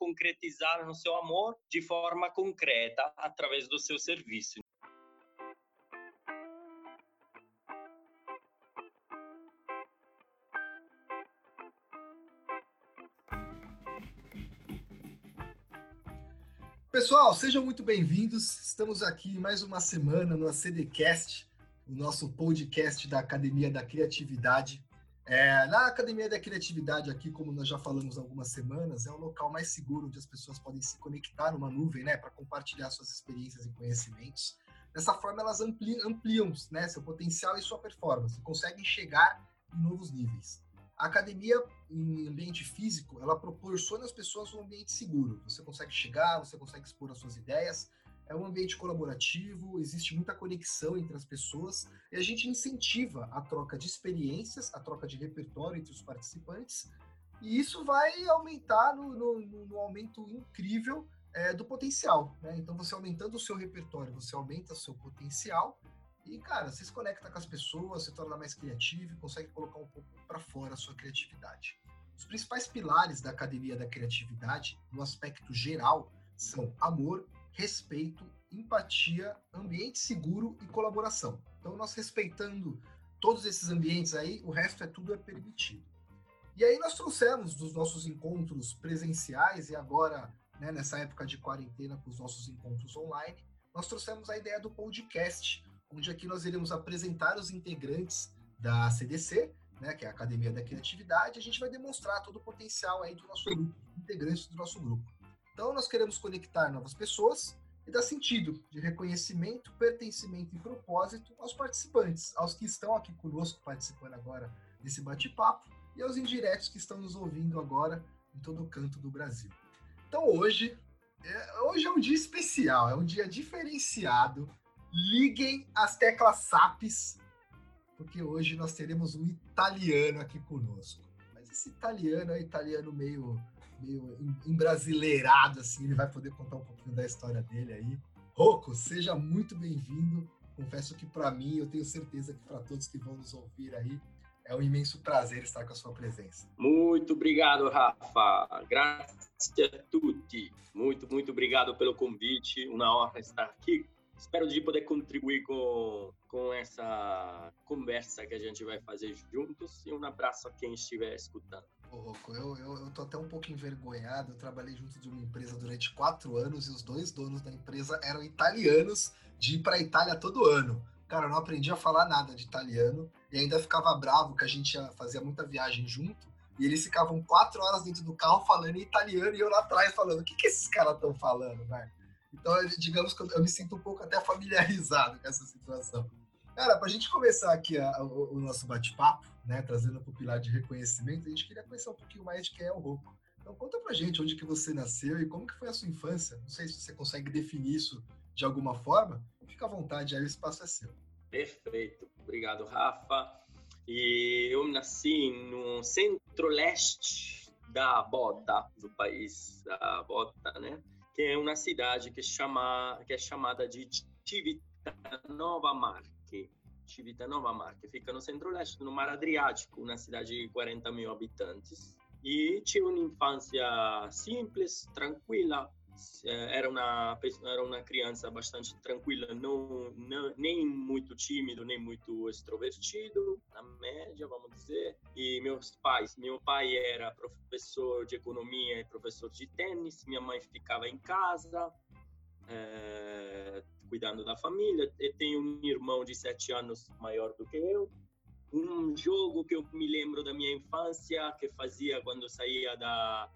concretizar no seu amor de forma concreta através do seu serviço. Pessoal, sejam muito bem-vindos. Estamos aqui mais uma semana no ACDcast, o nosso podcast da Academia da Criatividade. É, na Academia da Criatividade, aqui, como nós já falamos há algumas semanas, é o local mais seguro onde as pessoas podem se conectar numa nuvem, né, para compartilhar suas experiências e conhecimentos. Dessa forma, elas ampliam, ampliam né, seu potencial e sua performance, conseguem chegar em novos níveis. A academia em ambiente físico, ela proporciona às pessoas um ambiente seguro. Você consegue chegar, você consegue expor as suas ideias. É um ambiente colaborativo, existe muita conexão entre as pessoas e a gente incentiva a troca de experiências, a troca de repertório entre os participantes. E isso vai aumentar no, no, no aumento incrível é, do potencial. Né? Então, você aumentando o seu repertório, você aumenta o seu potencial e, cara, você se conecta com as pessoas, se torna mais criativo e consegue colocar um pouco para fora a sua criatividade. Os principais pilares da Academia da Criatividade, no aspecto geral, são amor, respeito, empatia, ambiente seguro e colaboração. Então, nós respeitando todos esses ambientes aí, o resto é tudo é permitido. E aí nós trouxemos dos nossos encontros presenciais e agora, né, nessa época de quarentena, com os nossos encontros online, nós trouxemos a ideia do podcast, onde aqui nós iremos apresentar os integrantes da CDC, né, que é a Academia da Criatividade, a gente vai demonstrar todo o potencial aí do nosso grupo, integrantes do nosso grupo. Então, nós queremos conectar novas pessoas e dar sentido de reconhecimento, pertencimento e propósito aos participantes, aos que estão aqui conosco participando agora desse bate-papo e aos indiretos que estão nos ouvindo agora em todo o canto do Brasil. Então, hoje, é, hoje é um dia especial, é um dia diferenciado, liguem as teclas SAPs, porque hoje nós teremos um italiano aqui conosco. Mas esse italiano é italiano meio, meio embrasileirado, assim, ele vai poder contar um pouquinho da história dele aí. Rocco, seja muito bem-vindo. Confesso que para mim, eu tenho certeza que para todos que vão nos ouvir aí, é um imenso prazer estar com a sua presença. Muito obrigado, Rafa. Graças a tutti. Muito, muito obrigado pelo convite. Uma honra estar aqui espero de poder contribuir com, com essa conversa que a gente vai fazer juntos e um abraço a quem estiver escutando. Eu, eu, eu tô até um pouco envergonhado. Eu trabalhei junto de uma empresa durante quatro anos e os dois donos da empresa eram italianos de ir para a Itália todo ano. Cara, eu não aprendi a falar nada de italiano e ainda ficava bravo que a gente fazia muita viagem junto e eles ficavam quatro horas dentro do carro falando em italiano e eu lá atrás falando: o que, que esses caras estão falando, velho? Então, digamos que eu me sinto um pouco até familiarizado com essa situação. Cara, para a gente começar aqui a, o, o, nosso bate-papo, né, trazendo para o pilar de reconhecimento, a gente queria conhecer um pouquinho mais de quem é o Rocco. Então, conta para gente onde que você nasceu e como que foi a sua infância. Não sei se você consegue definir isso de alguma forma. Fica à vontade, aí o espaço é seu. Perfeito. Obrigado, Rafa. E eu nasci no centro-leste da Bota, do país da Bota, né? que é uma cidade que, chama, que é chamada de Civitanova Marche. Civitanova Marche fica no centro-leste, no Mar Adriático, uma cidade de 40 mil habitantes. E tive uma infância simples, tranquila, eh, era uma era uma criança bastante tranquila, não, não, nem muito tímido, nem muito extrovertido, na média, vamos dizer. E meus pais, meu pai era professor de economia e professor de tênis, minha mãe ficava em casa, é, cuidando da família. Eu tenho um irmão de sete anos maior do que eu. Um jogo que eu me lembro da minha infância, que fazia quando saía da,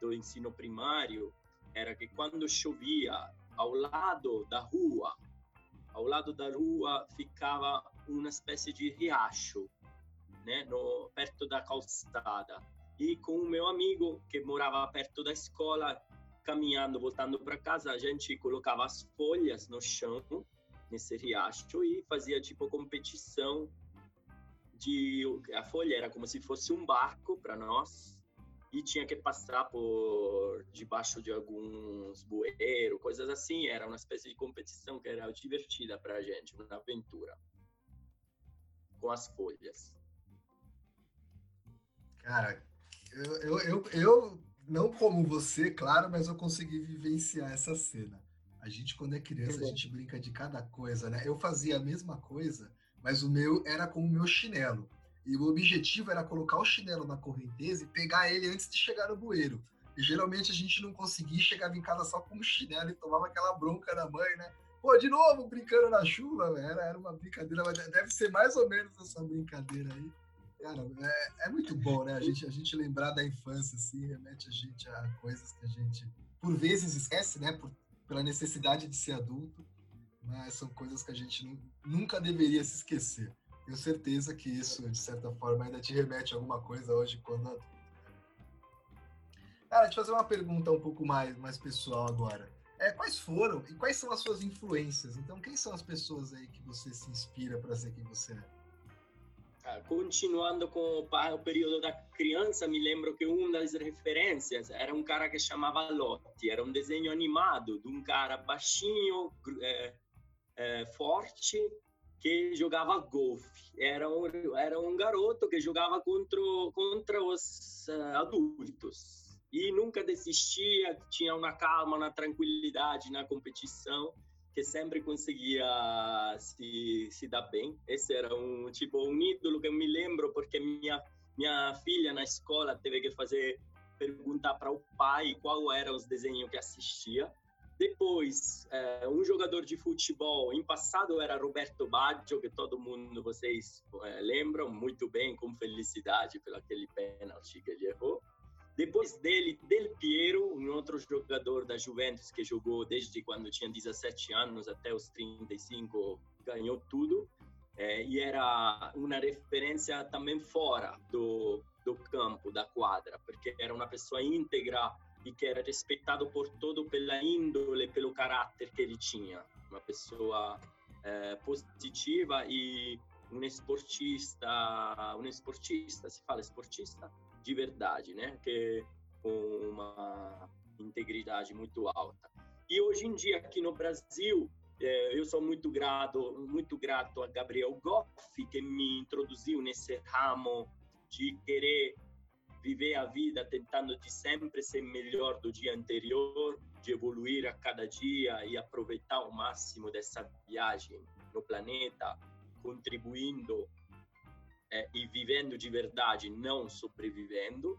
do ensino primário, era que quando chovia ao lado da rua, ao lado da rua ficava uma espécie de riacho, né, no, perto da calçada. E com o meu amigo que morava perto da escola, caminhando, voltando para casa, a gente colocava as folhas no chão nesse riacho e fazia tipo competição de a folha era como se fosse um barco para nós e tinha que passar por debaixo de alguns bueiros, coisas assim. Era uma espécie de competição que era divertida para a gente, uma aventura com as folhas. Cara, eu, eu, eu, eu não como você, claro, mas eu consegui vivenciar essa cena. A gente, quando é criança, a gente brinca de cada coisa, né? Eu fazia a mesma coisa, mas o meu era com o meu chinelo. E o objetivo era colocar o chinelo na correnteza e pegar ele antes de chegar no bueiro. E geralmente a gente não conseguia, chegava em casa só com o chinelo e tomava aquela bronca da mãe, né? Pô, de novo brincando na chuva, era, era uma brincadeira, mas deve ser mais ou menos essa brincadeira aí. Cara, é, é, muito bom, né? A gente, a gente lembrar da infância, assim, remete a gente a coisas que a gente, por vezes, esquece, né? Por, pela necessidade de ser adulto, mas são coisas que a gente nunca deveria se esquecer. Tenho certeza que isso, de certa forma, ainda te remete a alguma coisa hoje quando adulto. Cara, deixa eu fazer uma pergunta um pouco mais, mais pessoal agora. É, quais foram e quais são as suas influências? Então, quem são as pessoas aí que você se inspira para ser quem você é? Ah, continuando com o período da criança, me lembro que uma das referências era um cara que chamava Lotti, era um desenho animado de um cara baixinho, é, é, forte, que jogava golfe. Era um, era um garoto que jogava contra, contra os uh, adultos e nunca desistia, tinha uma calma, uma tranquilidade na competição que sempre conseguia se, se dar bem. Esse era um tipo um ídolo que eu me lembro porque minha minha filha na escola teve que fazer perguntar para o pai qual eram os desenhos que assistia. Depois, é, um jogador de futebol, em passado era Roberto Baggio, que todo mundo, vocês é, lembram muito bem, com felicidade pelo aquele pênalti que ele errou. Depois dele, Del Piero, um outro jogador da Juventus que jogou desde quando tinha 17 anos até os 35, ganhou tudo. É, e era uma referência também fora do, do campo, da quadra, porque era uma pessoa íntegra e que era respeitado por todo pela índole, pelo caráter que ele tinha. Uma pessoa é, positiva e um esportista, um esportista, se fala esportista? De verdade, né? Que com uma integridade muito alta. E hoje em dia aqui no Brasil, é, eu sou muito grato, muito grato a Gabriel Goff que me introduziu nesse ramo de querer viver a vida tentando de sempre ser melhor do dia anterior, de evoluir a cada dia e aproveitar o máximo dessa viagem no planeta, contribuindo é, e vivendo de verdade, não sobrevivendo.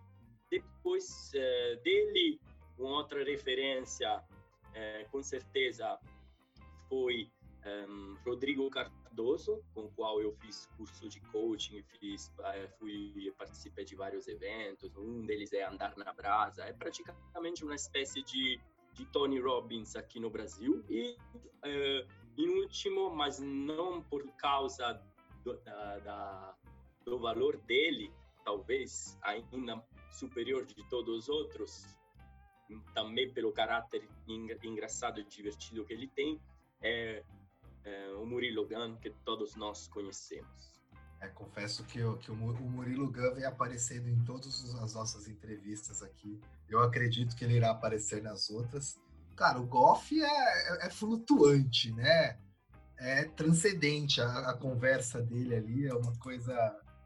Depois é, dele, uma outra referência, é, com certeza, foi um, Rodrigo Cardoso, com o qual eu fiz curso de coaching, fiz, fui participei de vários eventos. Um deles é Andar na Brasa. É praticamente uma espécie de, de Tony Robbins aqui no Brasil. E, uh, em último, mas não por causa da, da do valor dele, talvez ainda superior de todos os outros, também pelo caráter engraçado e divertido que ele tem, é, é o Murilo Gun, que todos nós conhecemos. É, confesso que, eu, que o Murilo Gun vem aparecendo em todas as nossas entrevistas aqui. Eu acredito que ele irá aparecer nas outras. Cara, o Goff é, é, é flutuante, né? É transcendente a, a, conversa dele ali, é uma coisa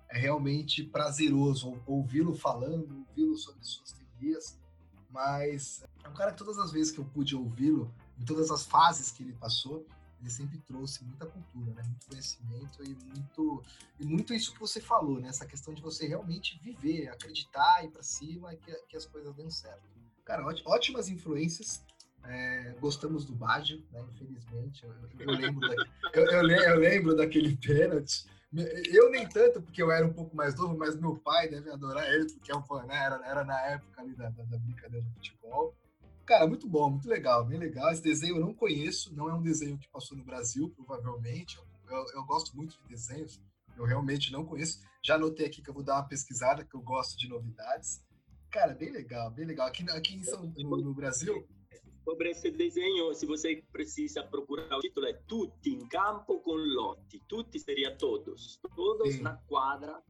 é realmente prazeroso ouvi-lo falando, ouvi-lo sobre suas teorias, mas é um cara que todas as vezes que eu pude ouvi-lo, em todas as fases que ele passou, ele sempre trouxe muita cultura, né? muito conhecimento e muito, e muito isso que você falou, né? essa questão de você realmente viver, acreditar, ir para cima e que, que as coisas dêem certo. Cara, ótimas influências. É, gostamos do Baggio, né? infelizmente. Eu, eu lembro, da, eu, eu, eu lembro daquele pênalti. Eu nem tanto, porque eu era um pouco mais novo, mas meu pai deve adorar ele, porque é um, né, era, era na época ali da, da, da brincadeira do futebol. Cara, muito bom, muito legal, bem legal. Esse desenho eu não conheço, não é um desenho que passou no Brasil, provavelmente. Eu, eu, gosto muito de desenhos, eu realmente não conheço. Já anotei aqui que eu vou dar uma pesquisada, que eu gosto de novidades. Cara, bem legal, bem legal. Aqui, aqui em São, no, no Brasil, sobre esse desenho, se você precisa procurar o título, é Tutti in campo com Lotti. Tutti seria todos. Todos Sim. na quadra,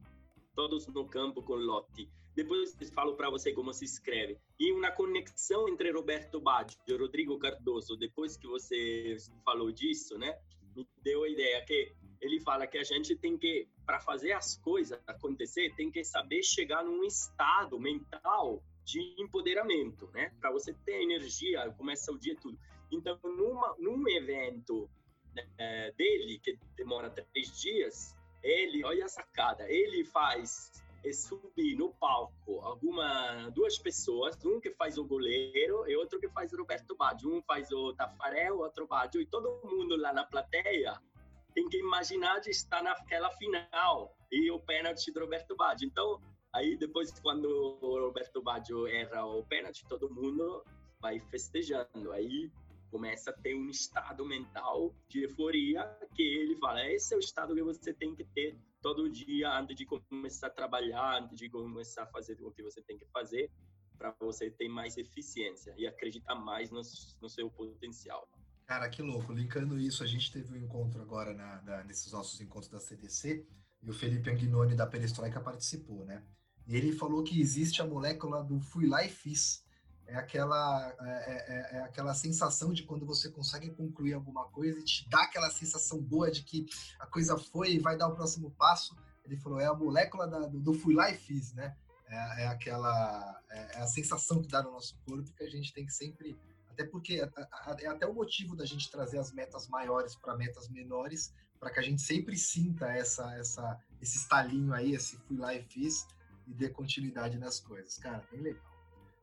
todos no campo com Lotti. Depois eu falo para você como se escreve. E uma conexão entre Roberto Baggio e Rodrigo Cardoso, depois que você falou disso, né? Me deu a ideia que ele fala que a gente tem que, para fazer as coisas acontecer, tem que saber chegar num estado mental de empoderamento, né? Para você ter energia, começa o dia tudo. Então, numa, num evento é, dele, que demora três dias, ele, olha a sacada, ele faz é subir no palco alguma duas pessoas, um que faz o goleiro e outro que faz o Roberto Baggio, um faz o Tafarel, outro Baggio, e todo mundo lá na plateia tem que imaginar de estar naquela final e o pênalti do Roberto Baggio. Então, aí depois quando o Roberto Baggio erra o pênalti, todo mundo vai festejando. Aí começa a ter um estado mental de euforia que ele fala, esse é o estado que você tem que ter todo dia antes de começar a trabalhar, antes de começar a fazer o que você tem que fazer, para você ter mais eficiência e acreditar mais no, no, seu potencial. Cara, que louco. Linkando isso, a gente teve um encontro agora na, na, nesses nossos encontros da CDC e o Felipe Anguinoni da Perestroika participou, né? Ele falou que existe a molécula do fui lá e fiz é aquela, é, é, é, aquela sensação de quando você consegue concluir alguma coisa e te dá aquela sensação boa de que a coisa foi e vai dar o próximo passo. Ele falou, é a molécula da, do, do, fui lá e fiz, né? É, é aquela é, é, a sensação que dá no nosso corpo que a gente tem que sempre, até porque é, até o motivo da gente trazer as metas maiores para metas menores, para que a gente sempre sinta essa, essa, esse estalinho aí, esse fui lá e fiz e dê continuidade nas coisas. Cara, bem legal.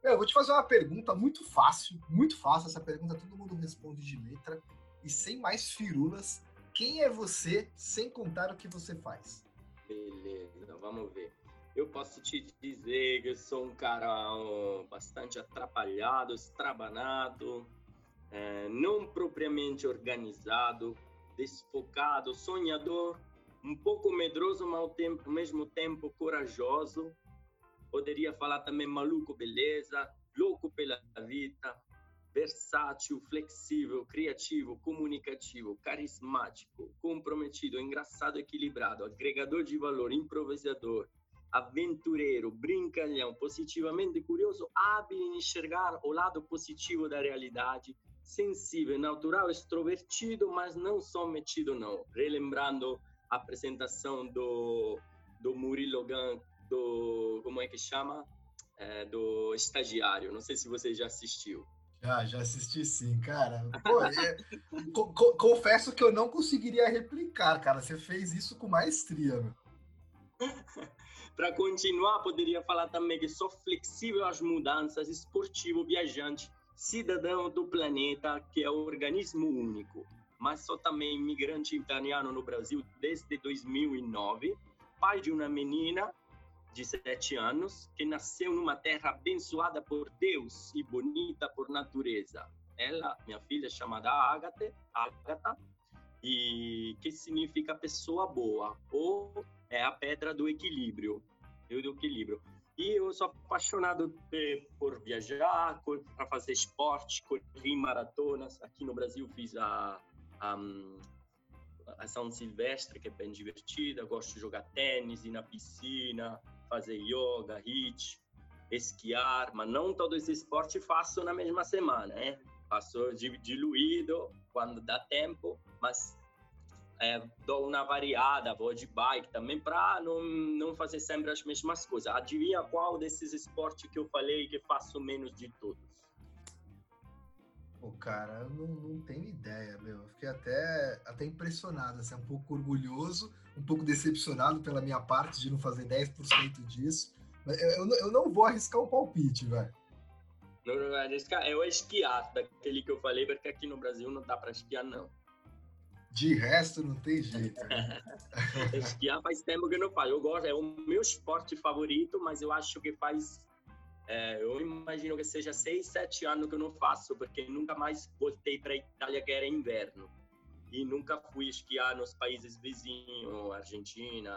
Eu vou te fazer uma pergunta muito fácil, muito fácil. Essa pergunta todo mundo responde de letra. E sem mais firulas, quem é você sem contar o que você faz? Beleza, vamos ver. Eu posso te dizer que eu sou um cara bastante atrapalhado, estrabanado, é, não propriamente organizado, desfocado, sonhador, um pouco medroso, mas ao, tempo, ao mesmo tempo corajoso, Poderia falar também maluco, beleza, louco pela vida, versátil, flexível, criativo, comunicativo, carismático, comprometido, engraçado, equilibrado, agregador de valor, improvisador, aventureiro, brincalhão, positivamente curioso, hábil em enxergar o lado positivo da realidade, sensível, natural, extrovertido, mas não só metido não. Relembrando apresentação do, do Murilo Gun do. Como é que chama? É, do estagiário. Não sei se você já assistiu. Já, já assisti sim, cara. Pô, é, co co confesso que eu não conseguiria replicar, cara. Você fez isso com maestria, meu. Para continuar, poderia falar também que sou flexível às mudanças, esportivo, viajante, cidadão do planeta, que é um organismo único. Mas sou também imigrante italiano no Brasil desde 2009, pai de uma menina de sete anos, que nasceu numa terra abençoada por Deus e bonita por natureza. Ela, minha filha, é chamada Agatha, Agatha, e que significa pessoa boa, ou é a pedra do equilíbrio, do equilíbrio. E eu sou apaixonado por viajar, para fazer esporte, correr maratonas. Aqui no Brasil fiz a, a, a São Silvestre, que é bem divertida. Gosto de jogar tênis, ir na piscina, fazer yoga, hit, esquiar, mas não todo esse esporte faço na mesma semana, né? Faço diluído quando dá tempo, mas é, dou uma variada, vou de bike também para não, não fazer sempre as mesmas coisas. Adivinha qual desses esportes que eu falei que faço menos de todos? Pô, cara, eu não, não tenho ideia, meu. Eu fiquei até, até impressionado, assim, um pouco orgulhoso, um pouco decepcionado pela minha parte de não fazer 10% disso. Mas eu, eu, eu, não vou arriscar um palpite, velho. Não, não vai arriscar. É o esquiar, daquele que eu falei, porque aqui no Brasil não dá para esquiar, não. De resto, não tem jeito. Né? esquiar faz tempo que eu não faço. Eu gosto, é o meu esporte favorito, mas eu acho que faz é, eu imagino que seja seis, sete anos que eu não faço, porque nunca mais voltei para a Itália, que era inverno. E nunca fui esquiar nos países vizinhos, Argentina,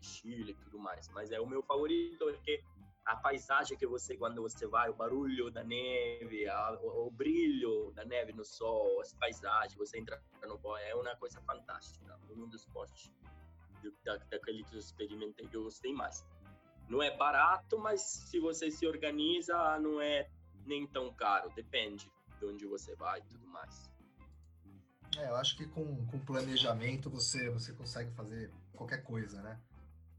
Chile e tudo mais. Mas é o meu favorito, porque a paisagem que você, quando você vai, o barulho da neve, a, o, o, brilho da neve no sol, as paisagens, você entra no boy, é uma coisa fantástica. Um dos esportes da, daquele que eu experimentei que eu gostei mais. Não é barato, mas se você se organiza, não é nem tão caro. Depende de onde você vai e tudo mais. É, eu acho que com, com planejamento você, você consegue fazer qualquer coisa, né?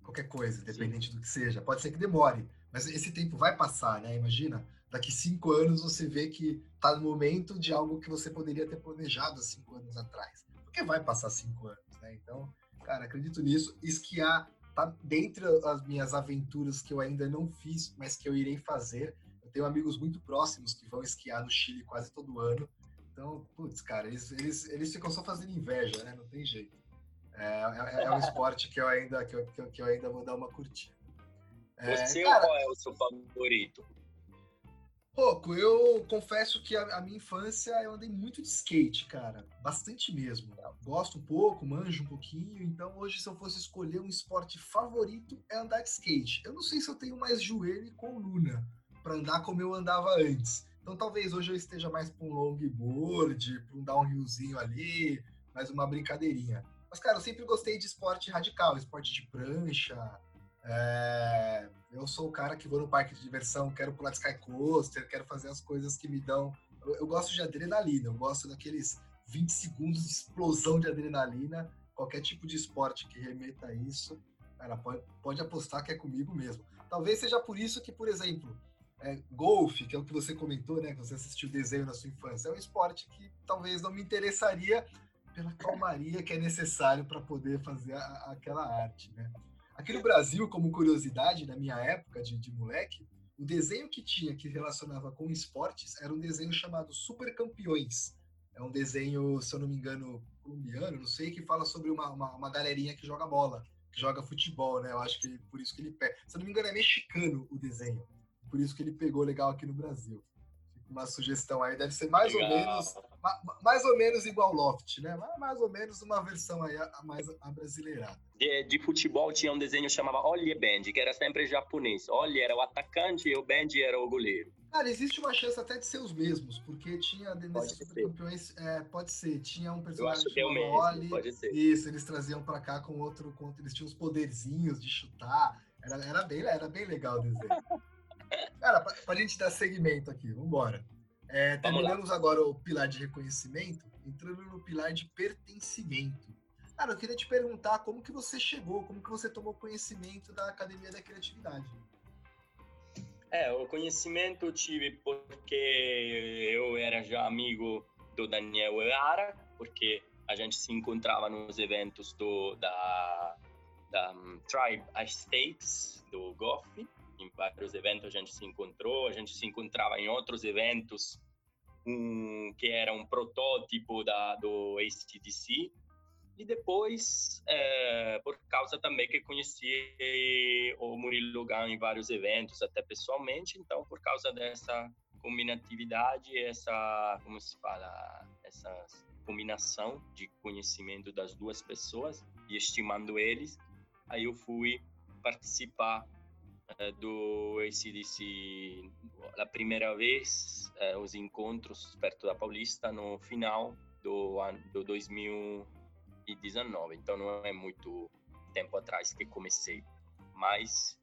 qualquer coisa, independente Sim. do que seja. Pode ser que demore, mas esse tempo vai passar, né? Imagina, daqui cinco anos você vê que está no momento de algo que você poderia ter planejado há cinco anos atrás. Porque vai passar cinco anos, né? Então, cara, acredito nisso. Esquiar tá dentre as minhas aventuras que eu ainda não fiz, mas que eu irei fazer. Eu tenho amigos muito próximos que vão esquiar no Chile quase todo ano. Então, putz, cara, eles, eles, eles ficam só fazendo inveja, né? Não tem jeito. É, é, é um esporte que eu ainda, que eu, que eu ainda vou dar uma curtida. É, Você cara, qual é o seu favorito? Pouco, eu confesso que a, a, minha infância eu andei muito de skate, cara. Bastante mesmo. Gosto um pouco, manjo um pouquinho. Então, hoje, se eu fosse escolher um esporte favorito, é andar de skate. Eu não sei se eu tenho mais joelho e coluna para andar como eu andava antes. Então, talvez hoje eu esteja mais para um longboard, para um downhillzinho ali, mais uma brincadeirinha. Mas, cara, eu sempre gostei de esporte radical, esporte de prancha, é, eu sou o cara que vou no parque de diversão, quero pular de sky coaster, quero fazer as coisas que me dão. Eu, eu, gosto de adrenalina, eu gosto daqueles 20 segundos de explosão de adrenalina. Qualquer tipo de esporte que remeta a isso, cara, pode, pode apostar que é comigo mesmo. Talvez seja por isso que, por exemplo, é, golfe, que é o que você comentou, né? Que você assistiu desenho na sua infância, é um esporte que talvez não me interessaria pela calmaria que é necessário para poder fazer a, aquela arte, né? Aqui no Brasil, como curiosidade, na minha época de, de moleque, o desenho que tinha que relacionava com esportes era um desenho chamado Super Campeões. É um desenho, se eu não me engano, colombiano, não sei, que fala sobre uma, uma, uma galerinha que joga bola, que joga futebol, né? Eu acho que por isso que ele pega. Se eu não me engano, é mexicano o desenho. Por isso que ele pegou legal aqui no Brasil uma sugestão aí. Deve ser mais Legal. ou menos mais ou menos igual Loft, né? Mais ou menos uma versão aí a mais abrasileirada. De, de futebol tinha um desenho que chamava Ollie Band, que era sempre japonês. Ollie era o atacante e o Band era o goleiro. Cara, existe uma chance até de ser os mesmos, porque tinha nesses campeões, é, pode ser, tinha um personagem que é o mesmo, Ollie, pode ser. Isso, eles traziam para cá com outro, eles tinham os poderzinhos de chutar. Era, era, bem, era bem legal o desenho. Cara, para a gente dar segmento aqui, vamos embora. É, terminamos agora o pilar de reconhecimento, entrando no pilar de pertencimento. Cara, eu queria te perguntar como que você chegou, como que você tomou conhecimento da Academia da Criatividade. É, o conhecimento eu tive porque eu era já amigo do Daniel Eara, porque a gente se encontrava nos eventos do, da, da um, Tribe Stakes, do GOF, em vários eventos a gente se encontrou, a gente se encontrava em outros eventos, um, que era um protótipo da, do ACDC, e depois, é, por causa também que conheci o Murilo Gun em vários eventos, até pessoalmente, então por causa dessa combinatividade, essa, como se fala, essa combinação de conhecimento das duas pessoas e estimando eles, aí eu fui participar eh, do ACDC a primeira vez, eh, os encontros perto da Paulista no final do ano do 2019. Então não é muito tempo atrás que comecei, mas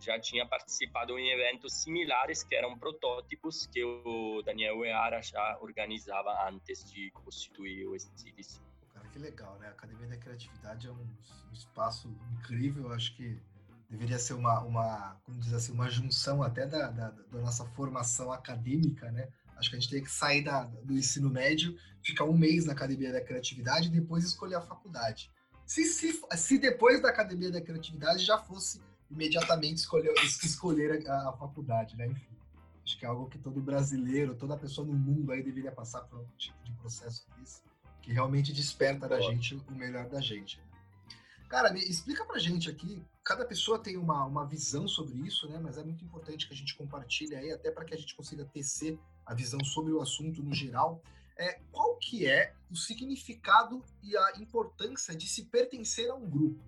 já tinha participado em eventos similares que eram protótipos que o Daniel Eara já organizava antes de constituir o ACDC. Cara, que legal, né? A Academia da Criatividade é um, um espaço incrível, acho que deveria ser uma, uma como diz assim, uma junção até da, da, da, nossa formação acadêmica, né? Acho que a gente tem que sair da, do ensino médio, ficar um mês na Academia da Criatividade e depois escolher a faculdade. Se, se, se depois da Academia da Criatividade já fosse imediatamente escolher, escolher a, a faculdade, né? Enfim, acho que é algo que todo brasileiro, toda pessoa no mundo aí deveria passar por um tipo de processo desse, que realmente desperta da gente o melhor da gente. Cara, me explica pra gente aqui, cada pessoa tem uma, uma visão sobre isso, né? Mas é muito importante que a gente compartilhe aí, até para que a gente consiga tecer a visão sobre o assunto no geral. É, qual que é o significado e a importância de se pertencer a um grupo?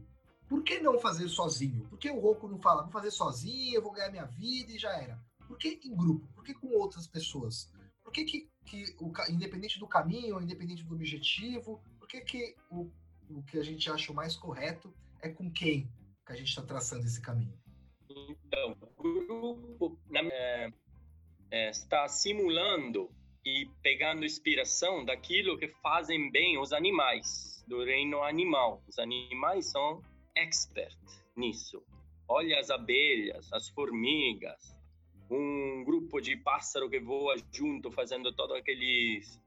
Por que não fazer sozinho? Por que o Roku não fala, vou fazer sozinho, eu vou ganhar minha vida e já era? Por que em grupo? Por que com outras pessoas? Por que, que, que o, independente do caminho, independente do objetivo, por que, que o o que a gente acha o mais correto é com quem que a gente está traçando esse caminho. Então, o grupo é, é, está simulando e pegando inspiração daquilo que fazem bem os animais, do reino animal. Os animais são experts nisso. Olha as abelhas, as formigas, um grupo de pássaro que voa junto, fazendo todos aqueles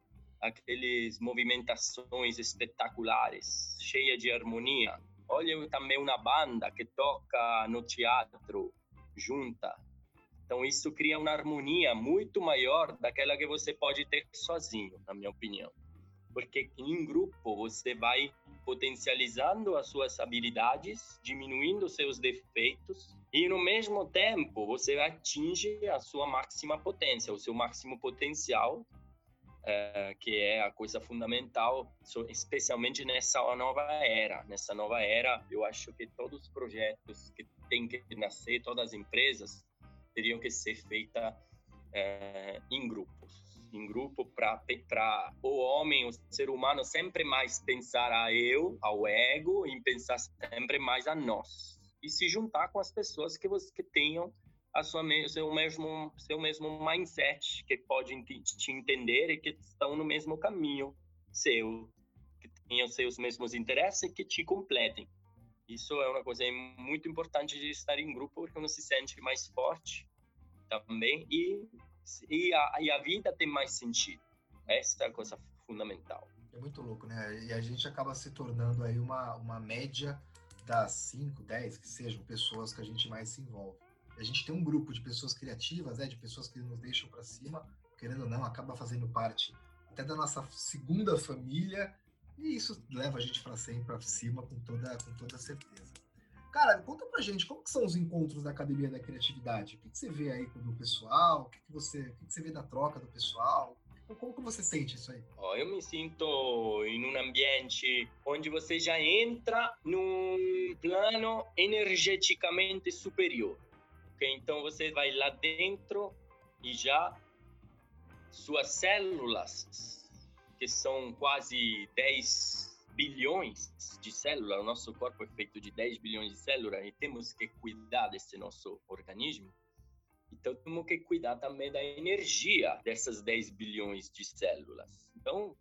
aqueles movimentações espetaculares, cheia de harmonia. Olha também uma banda que toca no teatro junta. Então isso cria uma harmonia muito maior daquela que você pode ter sozinho, na minha opinião. Porque em grupo você vai potencializando as suas habilidades, diminuindo seus defeitos e no mesmo tempo você atinge a sua máxima potência, o seu máximo potencial, é, que é a coisa fundamental, especialmente nessa nova era. Nessa nova era, eu acho que todos os projetos que têm que nascer, todas as empresas, teriam que ser feitas é, em grupos em grupo para o homem, o ser humano, sempre mais pensar a eu, ao ego, e pensar sempre mais a nós e se juntar com as pessoas que você que tenham a sua seu mesmo seu mesmo mindset que podem te, te entender e que estão no mesmo caminho seu que tenham seus mesmos interesses e que te completem. Isso é uma coisa muito importante de estar em grupo porque uno se sente mais forte também e e a, e a vida tem mais sentido. Essa é a coisa fundamental. É muito louco né? E a gente acaba se tornando aí uma uma média das 5, 10 que sejam pessoas que a gente mais se envolve. A gente tem um grupo de pessoas criativas, né, de pessoas que nos deixam para cima, querendo ou não, acaba fazendo parte até da nossa segunda família, e isso leva a gente para sempre para cima com toda, com toda certeza. Cara, conta pra gente, como são os encontros da Academia da Criatividade? O que, que você vê aí do pessoal? O que, que, você, o que, que você vê da troca do pessoal? Como que você sente isso aí? Oh, eu me sinto em um ambiente onde você já entra num plano energeticamente superior. Então você vai lá dentro e já suas células, que são quase 10 bilhões de células, o nosso corpo é feito de 10 bilhões de células e temos que cuidar desse nosso organismo então, temos que cuidar também da energia dessas 10 bilhões de células. Então,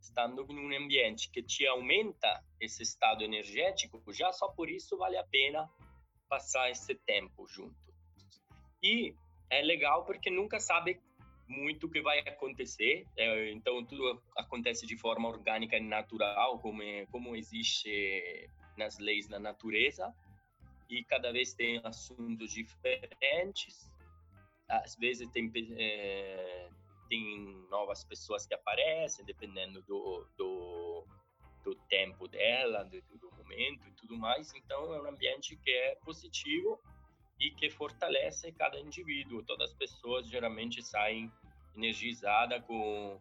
estando em um ambiente que te aumenta esse estado energético, já só por isso vale a pena passar esse tempo junto. E é legal porque nunca sabe muito o que vai acontecer, é, então tudo acontece de forma orgânica e natural, como, é, como existe nas leis da natureza, e cada vez tem assuntos diferentes, às vezes tem, é, tem novas pessoas que aparecem, dependendo do, do, do tempo dela, do, do, momento e tudo mais. Então, é um ambiente que é positivo e que fortalece cada indivíduo. Todas as pessoas geralmente saem energizadas com,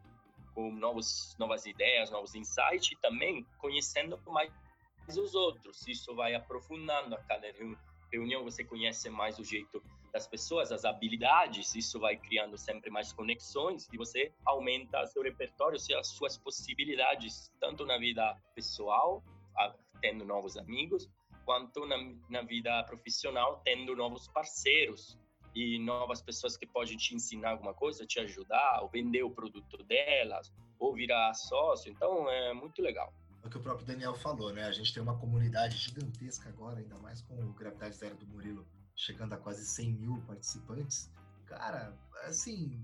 com novos, novas ideias, novos insights e também conhecendo mais os outros. Isso vai aprofundando a cada reunião, você conhece mais o jeito das pessoas, as habilidades, isso vai criando sempre mais conexões e você aumenta seu repertório, as suas possibilidades, tanto na vida pessoal, tendo novos amigos, quanto na, na vida profissional, tendo novos parceiros e novas pessoas que podem te ensinar alguma coisa, te ajudar, ou vender o produto delas, ou virar sócio. Então, é muito legal. É o que o próprio Daniel falou, né? A gente tem uma comunidade gigantesca agora, ainda mais com o Gravidade Zero do Murilo chegando a quase 100 mil participantes, cara, assim,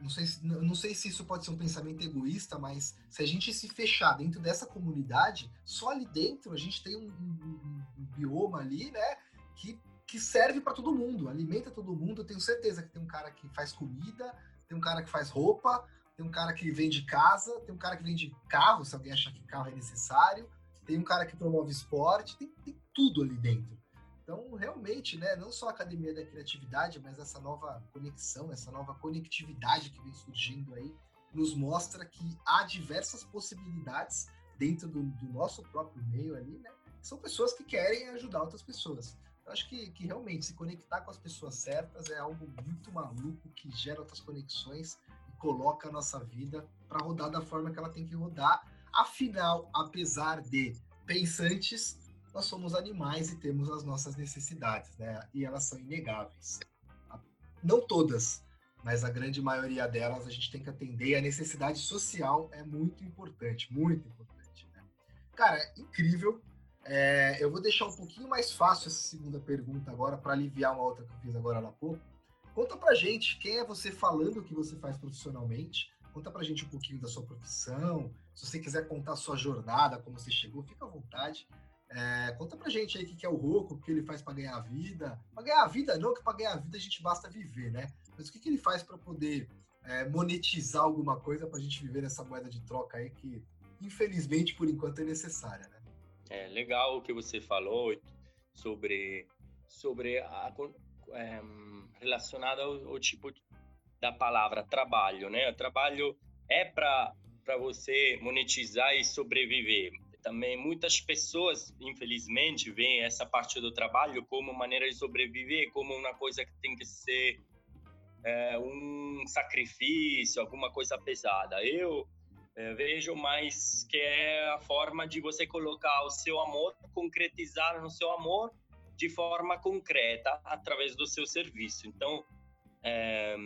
não sei, se, não sei se isso pode ser um pensamento egoísta, mas se a gente se fechar dentro dessa comunidade, só ali dentro a gente tem um, um, um bioma ali, né, que, que serve para todo mundo, alimenta todo mundo. Eu tenho certeza que tem um cara que faz comida, tem um cara que faz roupa, tem um cara que vende casa, tem um cara que vende carro, se alguém achar que carro é necessário, tem um cara que promove esporte, tem, tem tudo ali dentro. Então, realmente, né, não só a Academia da Criatividade, mas essa nova conexão, essa nova conectividade que vem surgindo aí, nos mostra que há diversas possibilidades dentro do, do nosso próprio meio ali, né? São pessoas que querem ajudar outras pessoas. Eu acho que, que realmente se conectar com as pessoas certas é algo muito maluco que gera outras conexões e coloca a nossa vida para rodar da forma que ela tem que rodar. Afinal, apesar de pensantes, nós somos animais e temos as nossas necessidades, né? E elas são inegáveis. Não todas, mas a grande maioria delas a gente tem que atender. E a necessidade social é muito importante, muito importante. Né? Cara, é incrível. É, eu vou deixar um pouquinho mais fácil essa segunda pergunta agora, para aliviar uma outra que eu fiz agora há pouco. Conta pra gente quem é você falando o que você faz profissionalmente. Conta pra gente um pouquinho da sua profissão. Se você quiser contar a sua jornada, como você chegou, fica à vontade. É, conta pra gente aí o que é o Roco, o que ele faz para ganhar a vida. Para ganhar a vida, não, que para ganhar a vida a gente basta viver, né? Mas o que, que ele faz para poder é, monetizar alguma coisa para a gente viver nessa moeda de troca aí que, infelizmente, por enquanto é necessária, né? É legal o que você falou sobre, sobre a, é, relacionado ao, ao, tipo da palavra trabalho, né? O trabalho é para para você monetizar e sobreviver. Também muitas pessoas, infelizmente, veem essa parte do trabalho como maneira de sobreviver, como uma coisa que tem que ser é, um sacrifício, alguma coisa pesada. Eu é, vejo mais que é a forma de você colocar o seu amor, concretizar no seu amor de forma concreta através do seu serviço. Então, é,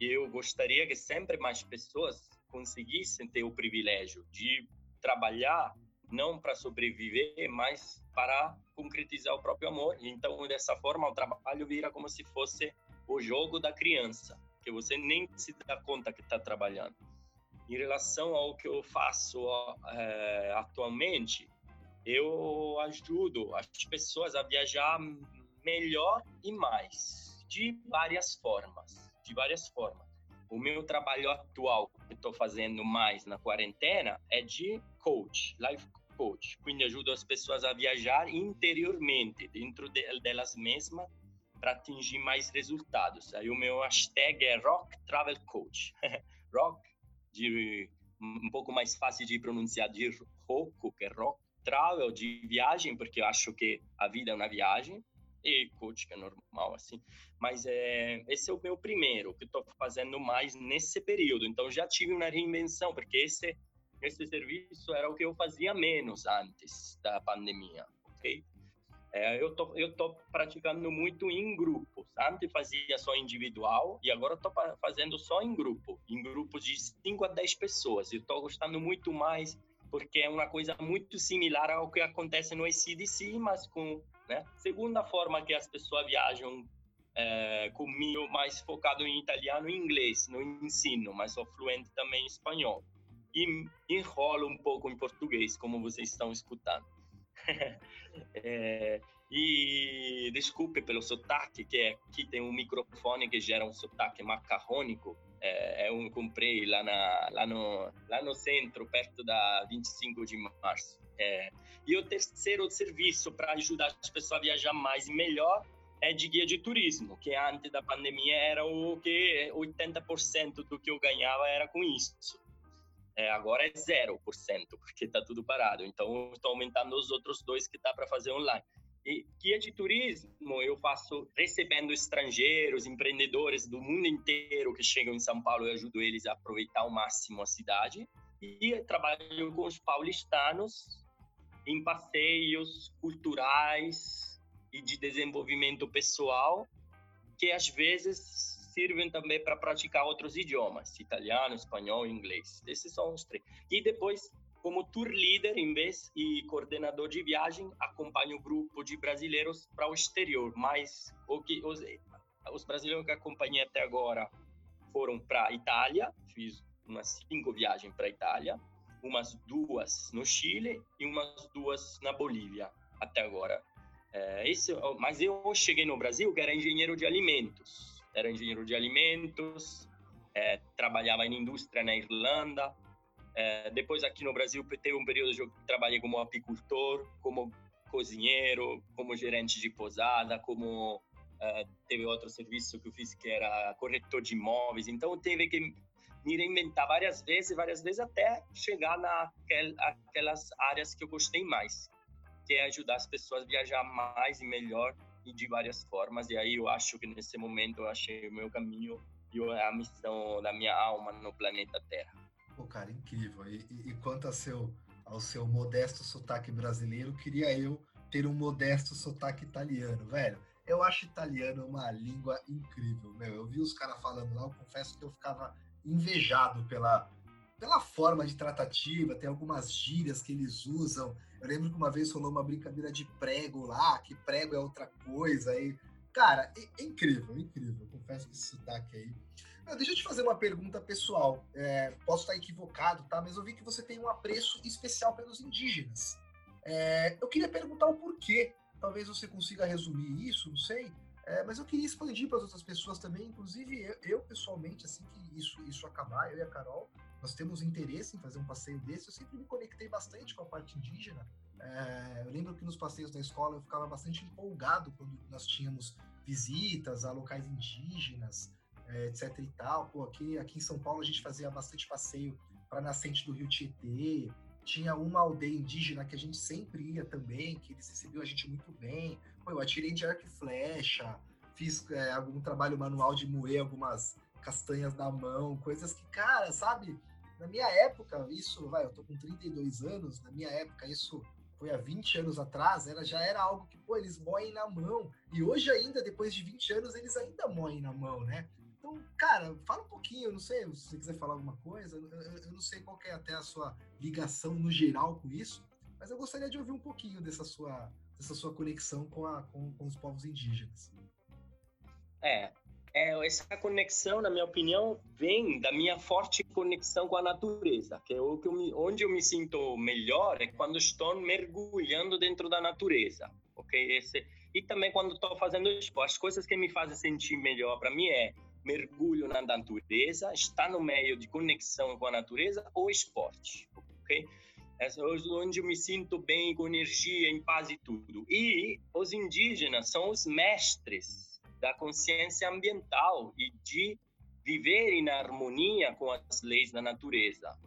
eu gostaria que sempre mais pessoas conseguissem ter o privilégio de trabalhar não para sobreviver, mas para concretizar o próprio amor. Então, dessa forma, o trabalho vira como se fosse o jogo da criança, que você nem se dá conta que está trabalhando. Em relação ao que eu faço é, atualmente, eu ajudo as pessoas a viajar melhor e mais, de várias formas, de várias formas. O meu trabalho atual, que estou fazendo mais na quarentena, é de coach, life coach. Quindi ajudo as pessoas a viajar interiormente, dentro delas mesmas, para atingir mais resultados. Aí o meu hashtag é Rock Travel Coach. rock, de, um pouco mais fácil de pronunciar, de Roku, que é Rock Travel, de viagem, porque eu acho que a vida é uma viagem, e coach, que é normal, assim. Mas é, esse é o meu primeiro, que estou fazendo mais nesse período. Então já tive uma reinvenção, porque esse, esse serviço era o que eu fazia menos antes da pandemia, ok? É, eu tô eu tô praticando muito em grupo. Antes fazia só individual e agora estou fazendo só em grupo, em grupos de 5 a 10 pessoas. Eu estou gostando muito mais porque é uma coisa muito similar ao que acontece no ECDC, mas com né? Segunda forma que as pessoas viajam é, comigo mais focado em italiano e inglês no ensino, mas sou fluente também em espanhol. E enrolo um pouco em português, como vocês estão escutando. é, e desculpe pelo sotaque, que é, aqui tem um microfone que gera um sotaque macarrônico. É, eu comprei lá, na, lá, no, lá no centro, perto da 25 de março. É, e o terceiro serviço para ajudar as pessoas a viajar mais e melhor é de guia de turismo, que antes da pandemia era o que 80% do que eu ganhava era com isso. É, agora é 0%, porque está tudo parado. Então, estou aumentando os outros dois que dá para fazer online. E guia de turismo eu faço recebendo estrangeiros, empreendedores do mundo inteiro que chegam em São Paulo, eu ajudo eles a aproveitar ao máximo a cidade. E trabalho com os paulistanos em passeios culturais e de desenvolvimento pessoal, que às vezes servem também para praticar outros idiomas, italiano, espanhol, inglês. Esses são os três. E depois, como tour leader, em vez e coordenador de viagem, acompanho o grupo de brasileiros para o exterior. Mas o que os, os brasileiros que acompanhei até agora foram para Itália, fiz umas cinco viagens para Itália umas duas no Chile e umas duas na Bolívia até agora. É, esse, mas eu cheguei no Brasil que era engenheiro de alimentos. Era engenheiro de alimentos, é, trabalhava em indústria na Irlanda. É, depois aqui no Brasil teve um período que eu trabalhei como apicultor, como cozinheiro, como gerente de posada, como é, teve outro serviço que eu fiz que era corretor de imóveis. Então teve que me reinventar várias vezes, várias vezes até chegar naquelas áreas que eu gostei mais, que é ajudar as pessoas a viajar mais e melhor e de várias formas. E aí eu acho que nesse momento eu achei o meu caminho e a missão da minha alma no planeta Terra. Pô, cara, incrível. E, e, e quanto ao seu, ao seu modesto sotaque brasileiro, queria eu ter um modesto sotaque italiano, velho. Eu acho italiano uma língua incrível, meu. Eu vi os caras falando lá, eu confesso que eu ficava invejado pela, pela forma de tratativa, tem algumas gírias que eles usam. Eu lembro que uma vez rolou uma brincadeira de prego lá, que prego é outra coisa. E, cara, é, é incrível, é incrível. Confesso que esse sotaque aí. deixa eu te fazer uma pergunta pessoal. É, posso estar equivocado, tá? Mas eu vi que você tem um apreço especial pelos indígenas. É, eu queria perguntar o porquê. Talvez você consiga resumir isso, não sei. É, mas eu queria expandir para as outras pessoas também, inclusive eu, eu, pessoalmente, assim que isso, isso acabar, eu e a Carol, nós temos interesse em fazer um passeio desse. Eu sempre me conectei bastante com a parte indígena. É, eu lembro que nos passeios da escola eu ficava bastante empolgado quando nós tínhamos visitas a locais indígenas, é, etc e tal. Pô, aqui, aqui em São Paulo a gente fazia bastante passeio para a nascente do Rio Tietê. Tinha uma aldeia indígena que a gente sempre ia também, que eles recebiam a gente muito bem. Pô, eu atirei de arco e flecha, fiz é, algum trabalho manual de moer algumas castanhas na mão, coisas que, cara, sabe? Na minha época, isso, vai, eu tô com 32 anos, na minha época, isso foi há 20 anos atrás, era, já era algo que, pô, eles moem na mão. E hoje ainda, depois de 20 anos, eles ainda moem na mão, né? Então, cara, fala um pouquinho, não sei, se você quiser falar alguma coisa, eu, eu não sei qual é até a sua ligação no geral com isso, mas eu gostaria de ouvir um pouquinho dessa sua, dessa sua conexão com, a, com, com os povos indígenas. É, é, essa conexão, na minha opinião, vem da minha forte conexão com a natureza, que é o que eu me, onde eu me sinto melhor é quando estou mergulhando dentro da natureza, ok? Esse, e também quando estou fazendo esporte, as coisas que me fazem sentir melhor para mim é mergulho na natureza, estar no meio de conexão com a natureza ou esporte, ok? É onde eu me sinto bem, com energia, em paz e tudo. E os indígenas são os mestres da consciência ambiental e de viver em harmonia com as leis da natureza.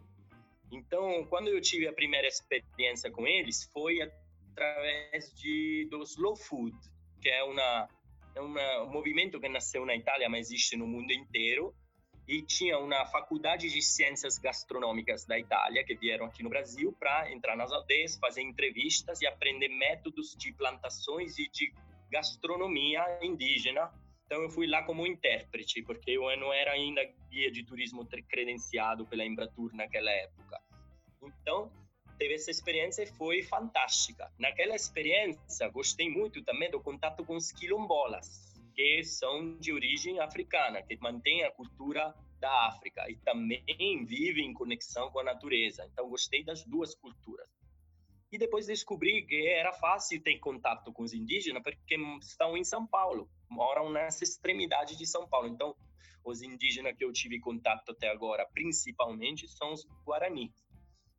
Então, quando eu tive a primeira experiência com eles, foi através de do slow food, que é uma é um movimento que nasceu na Itália, mas existe no mundo inteiro. E tinha uma faculdade de ciências gastronômicas da Itália que vieram aqui no Brasil para entrar nas aldeias, fazer entrevistas e aprender métodos de plantações e de gastronomia indígena. Então eu fui lá como intérprete, porque eu não era ainda guia de turismo credenciado pela Embratur naquela época. Então teve essa experiência e foi fantástica. Naquela experiência gostei muito também do contato com os quilombolas, que são de origem africana, que mantêm a cultura da África e também vivem em conexão com a natureza. Então gostei das duas culturas e depois descobri que era fácil ter contato com os indígenas porque estão em São Paulo, moram nessa extremidade de São Paulo. Então, os indígenas que eu tive contato até agora, principalmente, são os Guarani.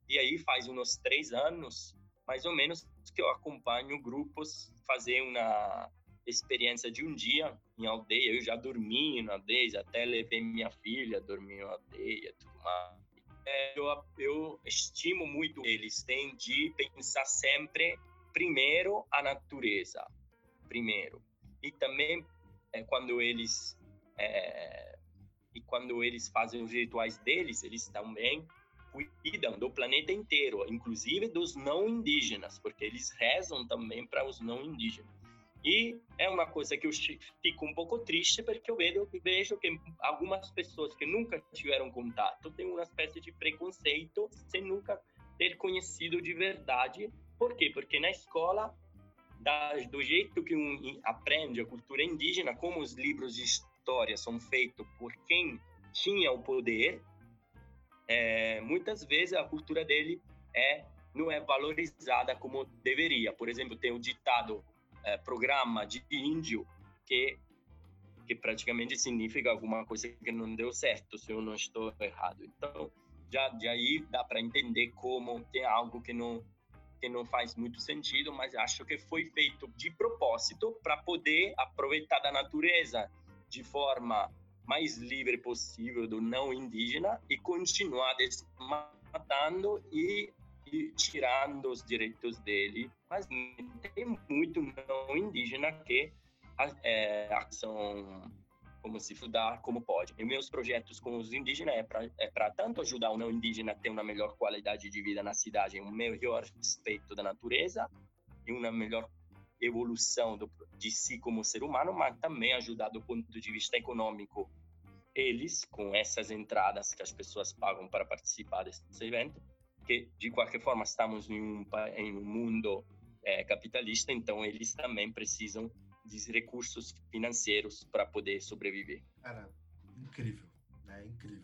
E aí faz uns três anos, mais ou menos, que eu acompanho grupos fazer uma experiência de um dia em aldeia. Eu já dormi na aldeia, até levei minha filha dormir na aldeia, tudo mais é, eu, eu estimo muito eles, têm de pensar sempre primeiro a natureza, primeiro. E também é, quando eles é, e quando eles fazem os rituais deles, eles também cuidam do planeta inteiro, inclusive dos não indígenas, porque eles rezam também para os não indígenas. E é uma coisa que eu fico um pouco triste porque eu vejo, vejo que algumas pessoas que nunca tiveram contato têm uma espécie de preconceito sem nunca ter conhecido de verdade. Por quê? Porque na escola, da, do jeito que um aprende a cultura indígena, como os livros de história são feitos por quem tinha o poder, é, muitas vezes a cultura dele é não é valorizada como deveria. Por exemplo, tem o ditado é, programa de índio que que praticamente significa alguma coisa que não deu certo, se eu não estou errado. Então, já de aí dá para entender como tem algo que não que não faz muito sentido, mas acho que foi feito de propósito para poder aproveitar da natureza de forma mais livre possível do não indígena e continuar desmatando e tirando os direitos dele, mas tem muito não indígena que é, são como se estudar como pode. E meus projetos com os indígenas é para é tanto ajudar o não indígena a ter uma melhor qualidade de vida na cidade, um melhor respeito da natureza e uma melhor evolução do, de si como ser humano, mas também ajudar do ponto de vista econômico eles, com essas entradas que as pessoas pagam para participar desse evento, que de qualquer forma estamos em um, em um mundo é, capitalista, então eles também precisam de recursos financeiros para poder sobreviver. Cara, incrível, né? Incrível.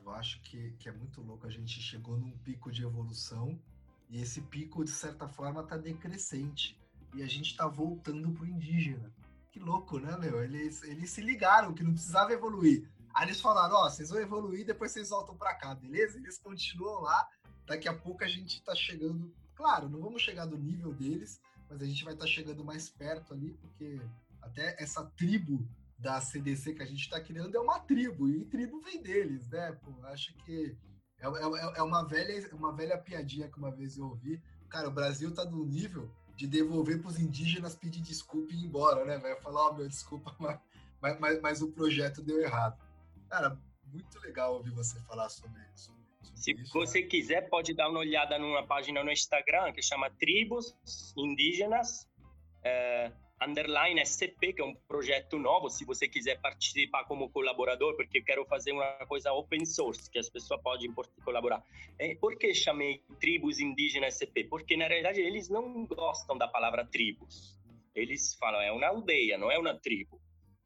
Eu acho que, que é muito louco. A gente chegou num pico de evolução e esse pico, de certa forma, está decrescente. E a gente está voltando para o indígena. Que louco, né, meu? Eles, eles se ligaram que não precisava evoluir. Aí eles falaram: Ó, oh, vocês vão evoluir, depois vocês voltam para cá, beleza? Eles continuam lá. Daqui a pouco a gente está chegando. Claro, não vamos chegar do nível deles, mas a gente vai estar tá chegando mais perto ali, porque até essa tribo da CDC que a gente está criando é uma tribo, e tribo vem deles, né? Pô, acho que é, é, é, uma, velha, uma velha piadinha que uma vez eu ouvi. Cara, o Brasil tá no nível de devolver para os indígenas pedir desculpa e ir embora, né? Vai falar, ó, oh, meu, desculpa, mas, mas, mas, o projeto deu errado. Cara, muito legal ouvir você falar sobre isso. Se isso, você né? quiser, pode dar uma olhada numa página no Instagram que chama Tribos Indígenas. É, underline SCP, que é um projeto novo, se você quiser participar como colaborador, porque eu quero fazer uma coisa open source, que as pessoas podem colaborar. É, por que chamei tribos indígenas SCP? Porque, na realidade, eles não gostam da palavra tribos. Eles falam, é uma aldeia, não é uma tribo.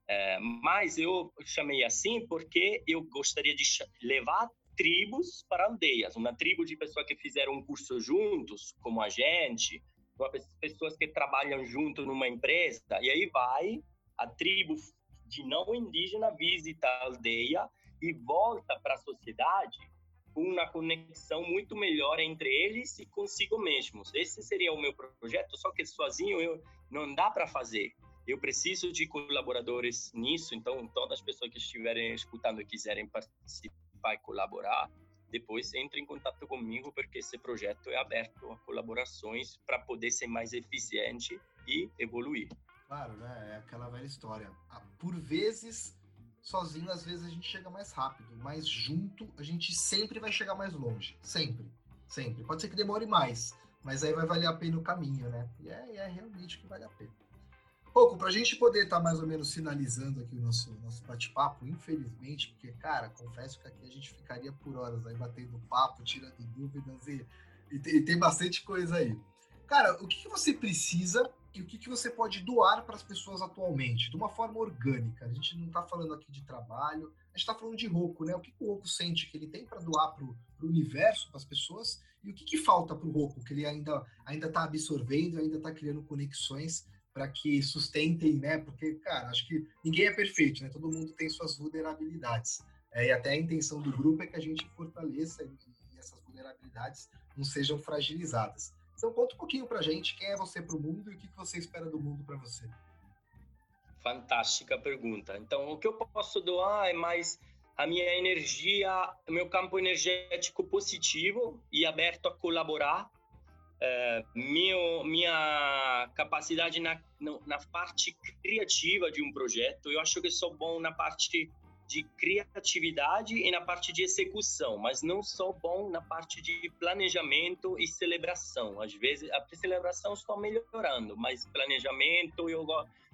É, mas eu chamei assim porque eu gostaria de levar tribos para aldeias. Uma tribo de pessoas que fizeram um curso juntos, como a gente, pessoas que trabalham junto numa empresa, e aí vai a tribo de não indígena visita a aldeia e volta para a sociedade com uma conexão muito melhor entre eles e consigo mesmos. Esse seria o meu projeto, só que sozinho eu não dá para fazer. Eu preciso de colaboradores nisso, então todas as pessoas que estiverem escutando e quiserem participar e colaborar, depois entre em contato comigo, porque esse projeto é aberto a colaborações para poder ser mais eficiente e evoluir. Claro, né? É aquela velha história. Ah, por vezes, sozinho, às vezes a gente chega mais rápido, mas junto a gente sempre vai chegar mais longe. Sempre. Sempre. Pode ser que demore mais, mas aí vai valer a pena o caminho, né? E é, é realmente que vale a pena. Pouco, para a gente poder estar tá mais ou menos finalizando aqui o nosso, nosso bate-papo, infelizmente, porque, cara, confesso que aqui a gente ficaria por horas aí batendo papo, tirando dúvidas e, e, e tem bastante coisa aí. Cara, o que, que você precisa e o que, que você pode doar para as pessoas atualmente, de uma forma orgânica? A gente não está falando aqui de trabalho, a gente está falando de Roku, né? O que, que o Roku sente que ele tem para doar para o universo, para as pessoas, e o que, que falta para o Roku, que ele ainda está absorvendo, ainda está criando conexões para que sustentem, né? Porque, cara, acho que ninguém é perfeito, né? Todo mundo tem suas vulnerabilidades. É, e até a intenção do grupo é que a gente fortaleça e, e essas vulnerabilidades não sejam fragilizadas. Então, conta um pouquinho para a gente quem é você para o mundo e o que, que você espera do mundo para você. Fantástica pergunta. Então, o que eu posso doar é mais a minha energia, meu campo energético positivo e aberto a colaborar é, meu, minha capacidade na, na parte criativa de um projeto. Eu acho que sou bom na parte de criatividade e na parte de execução, mas não sou bom na parte de planejamento e celebração. Às vezes, a celebração estou melhorando, mas planejamento eu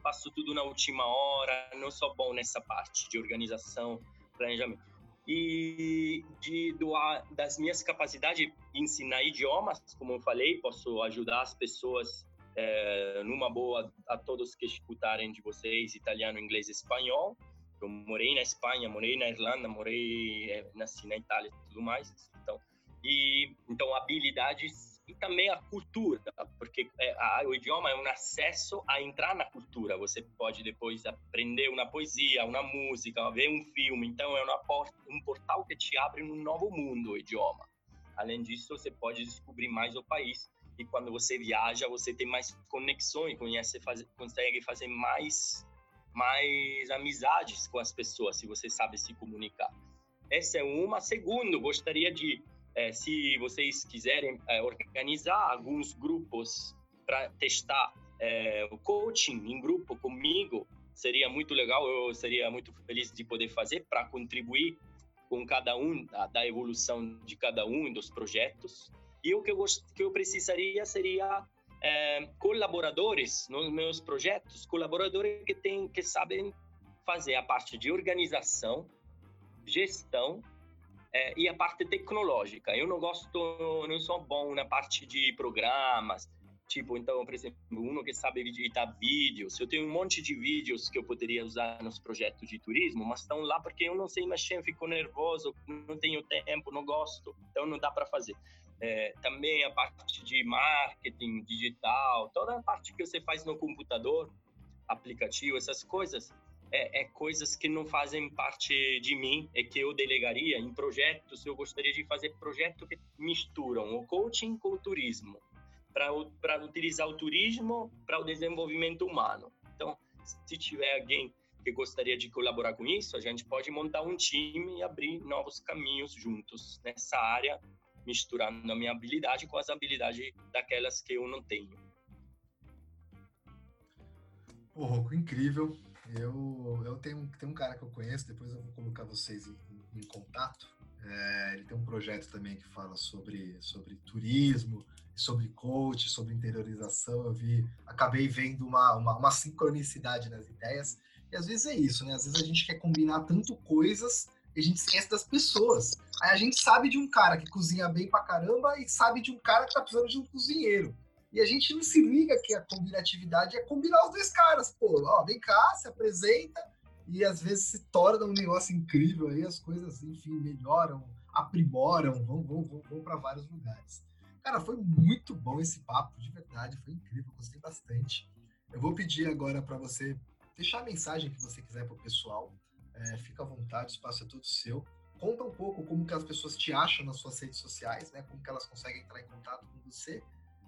faço tudo na última hora, não sou bom nessa parte de organização, planejamento e de doar das minhas capacidades ensinar idiomas, como eu falei, posso ajudar as pessoas é, numa boa a todos que escutarem de vocês italiano, inglês, espanhol. Eu morei na Espanha, morei na Irlanda, morei é, nasci na Itália, tudo mais. Então, e então habilidades e também a cultura, porque é, a, o idioma é um acesso a entrar na cultura. Você pode depois aprender uma poesia, uma música, ver um filme. Então é porta, um portal que te abre um novo mundo, o idioma. Além disso, você pode descobrir mais o país e quando você viaja, você tem mais conexões, conhece, faz, consegue fazer mais mais amizades com as pessoas se você sabe se comunicar. Essa é uma. Segundo, gostaria de é, se vocês quiserem é, organizar alguns grupos para testar é, o coaching em grupo comigo, seria muito legal. Eu seria muito feliz de poder fazer para contribuir com cada um da, da, evolução de cada um dos projetos. E o que eu, que eu precisaria seria é, colaboradores nos meus projetos, colaboradores que têm que sabem fazer a parte de organização, gestão é, e a parte tecnológica. Eu não gosto, não sou bom na parte de programas, tipo, então, por exemplo, um que sabe editar vídeos. Eu tenho um monte de vídeos que eu poderia usar nos projetos de turismo, mas estão lá porque eu não sei mexer, fico nervoso, não tenho tempo, não gosto, então não dá para fazer. É, também a parte de marketing digital, toda a parte que você faz no computador, aplicativo, essas coisas, é, é, coisas que não fazem parte de mim, é que eu delegaria em projetos. Eu gostaria de fazer projetos que misturam o coaching com o turismo, para utilizar o turismo para o desenvolvimento humano. Então, se tiver alguém que gostaria de colaborar com isso, a gente pode montar um time e abrir novos caminhos juntos nessa área, misturando a minha habilidade com as habilidades daquelas que eu não tenho. Rocco, incrível. Eu, eu tenho, tenho um cara que eu conheço, depois eu vou colocar vocês em, em contato. É, ele tem um projeto também que fala sobre, sobre turismo, sobre coach, sobre interiorização. Eu vi, acabei vendo uma, uma, uma sincronicidade nas ideias. E às vezes é isso, né? Às vezes a gente quer combinar tanto coisas e a gente esquece das pessoas. Aí a gente sabe de um cara que cozinha bem pra caramba e sabe de um cara que tá precisando de um cozinheiro. E a gente não se liga que a combinatividade é combinar os dois caras. Pô, ó, vem cá, se apresenta, e às vezes se torna um negócio incrível aí, as coisas, enfim, melhoram, aprimoram, vão, vão, vão, vão para vários lugares. Cara, foi muito bom esse papo, de verdade, foi incrível, gostei bastante. Eu vou pedir agora para você deixar a mensagem que você quiser para o pessoal. É, fica à vontade, o espaço é todo seu. Conta um pouco como que as pessoas te acham nas suas redes sociais, né? Como que elas conseguem entrar em contato com você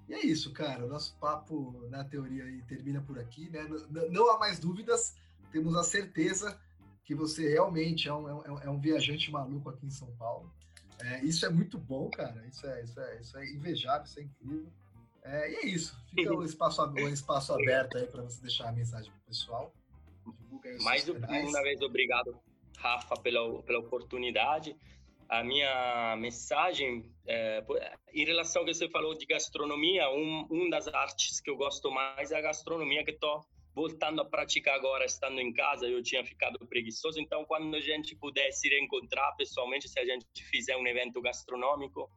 e é isso, cara. O nosso papo na teoria aí termina por aqui, né? Não, não há mais dúvidas. Temos a certeza que você realmente é um, é um, é um viajante maluco aqui em São Paulo. É, isso é muito bom, cara. Isso é, isso é, isso é invejável, isso é incrível. É, e é isso. Fica o espaço, o espaço aberto aí para você deixar a mensagem para o pessoal. Mais uma vez, obrigado, Rafa, pela, pela oportunidade a minha mensagem é, em relação ao que você falou de gastronomia, um, um das artes que eu gosto mais é a gastronomia que estou voltando a praticar agora, estando em casa, eu tinha ficado preguiçoso, então quando a gente puder se reencontrar pessoalmente, se a gente fizer um evento gastronômico,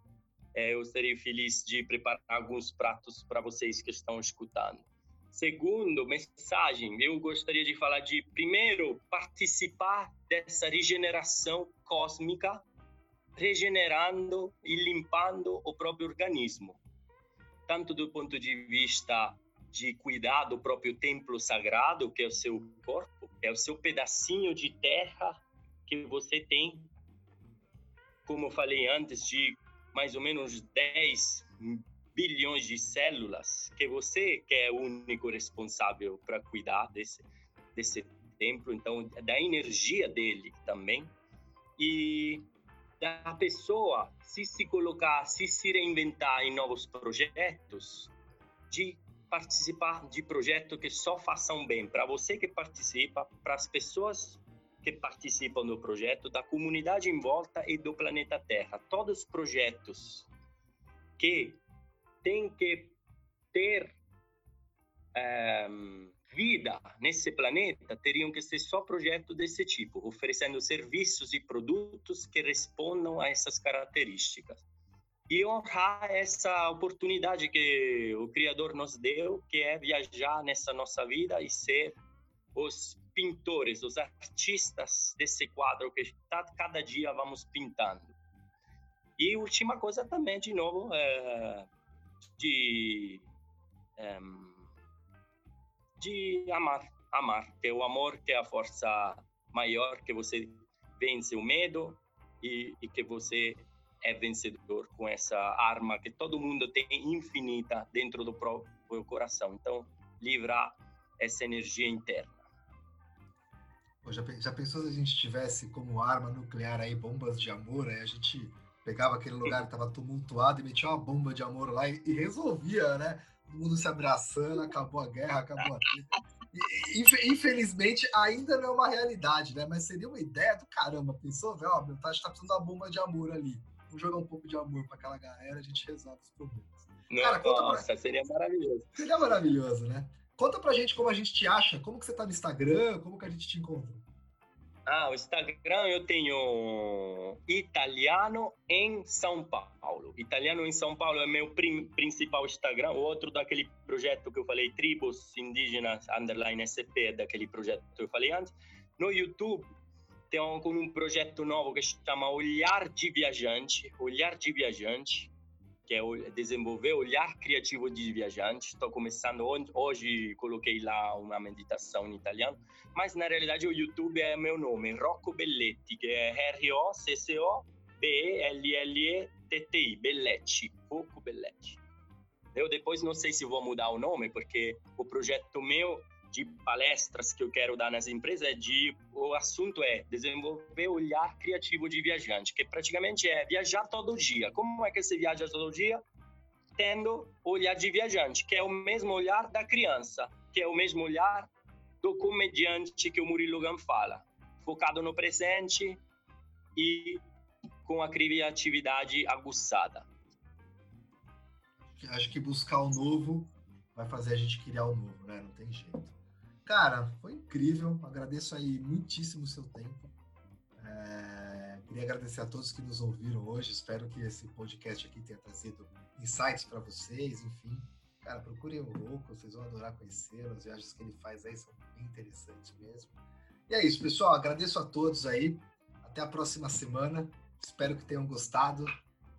é, eu serei feliz de preparar alguns pratos para vocês que estão escutando. Segundo, mensagem, eu gostaria de falar de, primeiro, participar dessa regeneração cósmica regenerando e limpando o próprio organismo, tanto do ponto de vista de cuidar do próprio templo sagrado, que é o seu corpo, é o seu pedacinho de terra que você tem, como eu falei antes, de mais ou menos 10 bilhões de células, que você que é o único responsável para cuidar desse, desse templo, então da energia dele também. E da pessoa se se colocar, se se reinventar em novos projetos, de participar de projetos que só façam bem para você que participa, para as pessoas que participam do projeto, da comunidade em volta e do planeta Terra. Todos os projetos que têm que ter um, vida nesse planeta teriam que ser só projetos desse tipo, oferecendo serviços e produtos que respondam a essas características. E honrar essa oportunidade que o Criador nos deu, que é viajar nessa nossa vida e ser os pintores, os artistas desse quadro que tá, cada dia vamos pintando. E última coisa também, de novo, é, de é, de amar, amar, que o amor que é a força maior, que você vence o medo e, e que você é vencedor com essa arma que todo mundo tem infinita dentro do próprio coração. Então, livrar essa energia interna. já, já pensou se a gente tivesse como arma nuclear aí bombas de amor? Aí a gente pegava aquele lugar que estava tumultuado e metia uma bomba de amor lá e, e resolvia, né? Todo mundo se abraçando, acabou a guerra, acabou a treta. Infelizmente, ainda não é uma realidade, né? Mas seria uma ideia do caramba. Pensou, velho? Ó, a gente tá precisando da bomba de amor ali. Vamos jogar um pouco de amor para aquela galera, a gente resolve os problemas. Não, Cara, nossa, pra... seria maravilhoso. Seria maravilhoso, né? Conta pra gente como a gente te acha, como que você tá no Instagram, como que a gente te encontra. Ah, o Instagram eu tenho Italiano em São Paulo. Italiano em São Paulo é meu principal Instagram. O outro daquele projeto que eu falei, Tribos Indígenas Underline SP, daquele projeto que eu falei antes. No YouTube tem um, um projeto novo que se chama Olhar de Viajante. Olhar de Viajante que é desenvolver olhar criativo de viajante. Estou começando hoje, coloquei lá uma meditação em italiano, mas na realidade o YouTube é meu nome, Rocco Belletti, que é R-O-C-C-O-B-E-L-L-E-T-T-I, Belletti, Rocco Belletti. Eu depois não sei se vou mudar o nome, porque o projeto meu de palestras que eu quero dar nas empresas é de o assunto é desenvolver o olhar criativo de viajante, que praticamente é viajar todo dia. Como é que você viaja todo dia? Tendo o olhar de viajante, que é o mesmo olhar da criança, que é o mesmo olhar do comediante que o Murilo Gun fala, focado no presente e com a criatividade aguçada. Acho que buscar o novo vai fazer a gente criar o novo, né? Não tem jeito. Cara, foi incrível. Agradeço aí muitíssimo o seu tempo. É, queria agradecer a todos que nos ouviram hoje. Espero que esse podcast aqui tenha trazido insights para vocês. Enfim, cara, procurem o Louco, vocês vão adorar conhecê-lo. As viagens que ele faz aí são bem interessantes mesmo. E é isso, pessoal. Agradeço a todos aí. Até a próxima semana. Espero que tenham gostado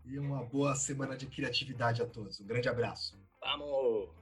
e uma boa semana de criatividade a todos. Um grande abraço. Vamos!